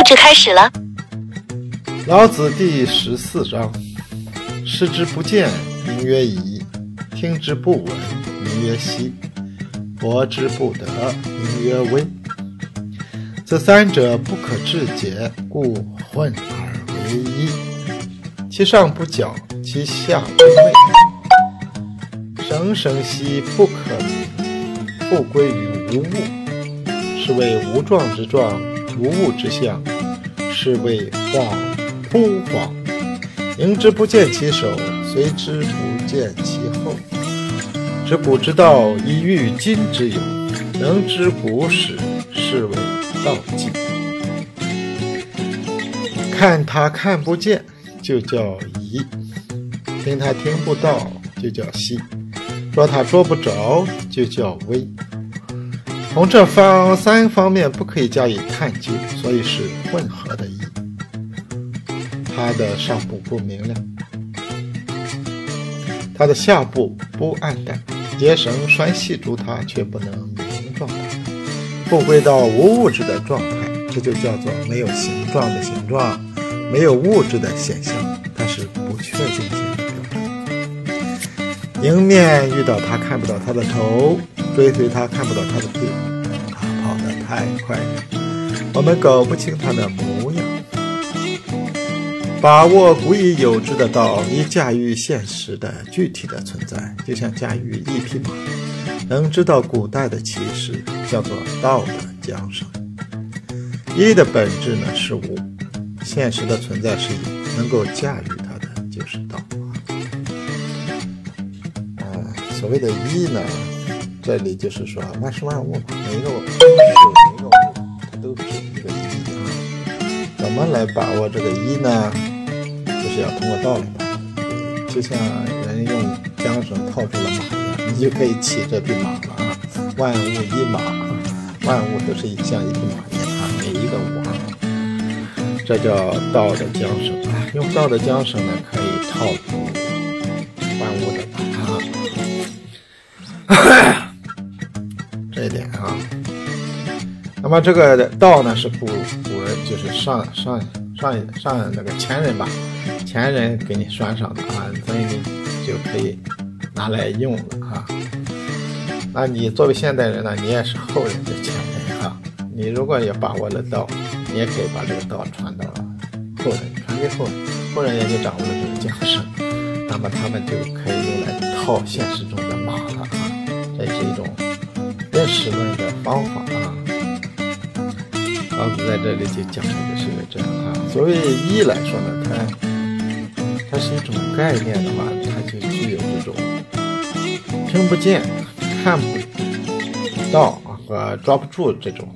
录制开始了。老子第十四章：视之不见，名曰夷；听之不闻，名曰希；博之不得，名曰微。这三者不可致诘，故混而为一。其上不矫，其下不昧。生生兮不可名，复归于无物，是谓无状之状，无物之象，是谓恍惚恍。迎之不见其首，随之不见其后。知古之道，以御今之有；能知古始，是谓道纪。看他看不见，就叫夷；听他听不到，就叫希。捉他捉不着，就叫微。从这方三方面不可以加以探究，所以是混合的意。它的上部不明亮，它的下部不暗淡，结绳拴系住它，却不能明状态，不归到无物质的状态，这就叫做没有形状的形状，没有物质的现象，它是不确定性的表。迎面遇到他看不到他的头，追随他看不到他的背，太快了，我们搞不清它的模样。把握古已有之的道，以驾驭现实的具体的存在，就像驾驭一匹马，能知道古代的骑士，叫做道的缰绳。一的本质呢是无，现实的存在是一，能够驾驭它的就是道。啊所谓的“一”呢，这里就是说万事万物嘛，每一个、怎么来把握这个“一”呢？就是要通过道理吧。就像人用缰绳套住了马一样，你就可以骑这匹马了啊。万物一马，万物都是一像一匹马一样，每一个我，这叫道的缰绳啊。用道的缰绳呢，可以套住那么这个道呢是古古人就是上上上上那个前人吧，前人给你拴上的啊，所以你就可以拿来用了啊。那你作为现代人呢，你也是后人的前人哈。你如果也把握了道，你也可以把这个道传到后人，传给后人，后人也就掌握了这个缰绳，那么他们就可以用来套现实中的马了啊。这是一种认识论的方法啊。老子在这里就讲的是这样啊。所谓一来说呢，它它是一种概念的话，它就具有这种听不见、看不到和抓不住这种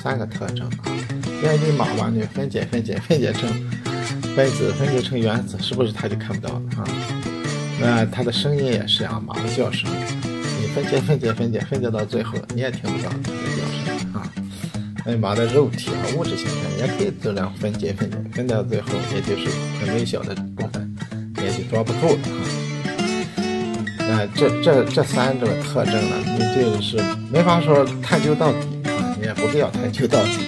三个特征啊。因为你马嘛，你分解、分解、分解成分子，分解成原子，是不是它就看不到了啊？那它的声音也是啊，马的叫声。你分解分解分解分解到最后，你也听不到它的叫声啊。那马的肉体和物质形态也可以这样分解分解，分到最后，也就是很微小的部分，也就抓不住了啊。那这这这三种特征呢，你就是没法说探究到底啊，你也不必要探究到底。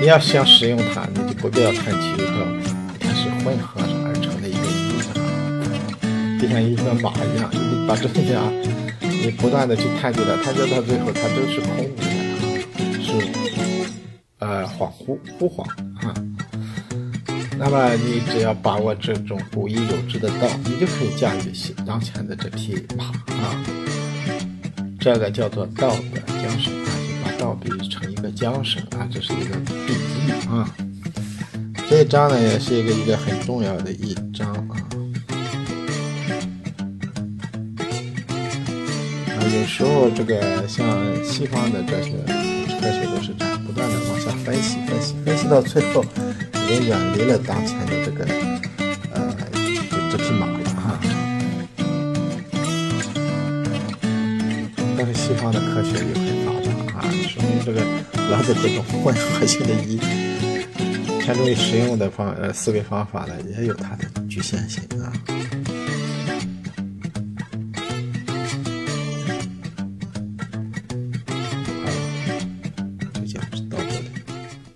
你要想使用它，你就不必要探究到底，它是混合而成的一个一啊，就像一个马一样，你把这些啊。你不断的去探究它，探究到最后，它都是空的，呃恍惚惚恍啊。那么你只要把握这种古已有之的道，你就可以驾驭现当前的这匹马啊。这个叫做道的缰绳啊，就把道比喻成一个缰绳啊，这是一个比喻啊。这一章呢，也是一个一个很重要的一章啊。有时候，这个像西方的哲学、科学都是这样，不断的往下分析、分析、分析到最后，已经远离了当前的这个呃这匹马了哈。但是西方的科学也很发达啊，说明这个老子这种混合性的一偏重于实用的方呃思维方法呢，也有它的局限性啊。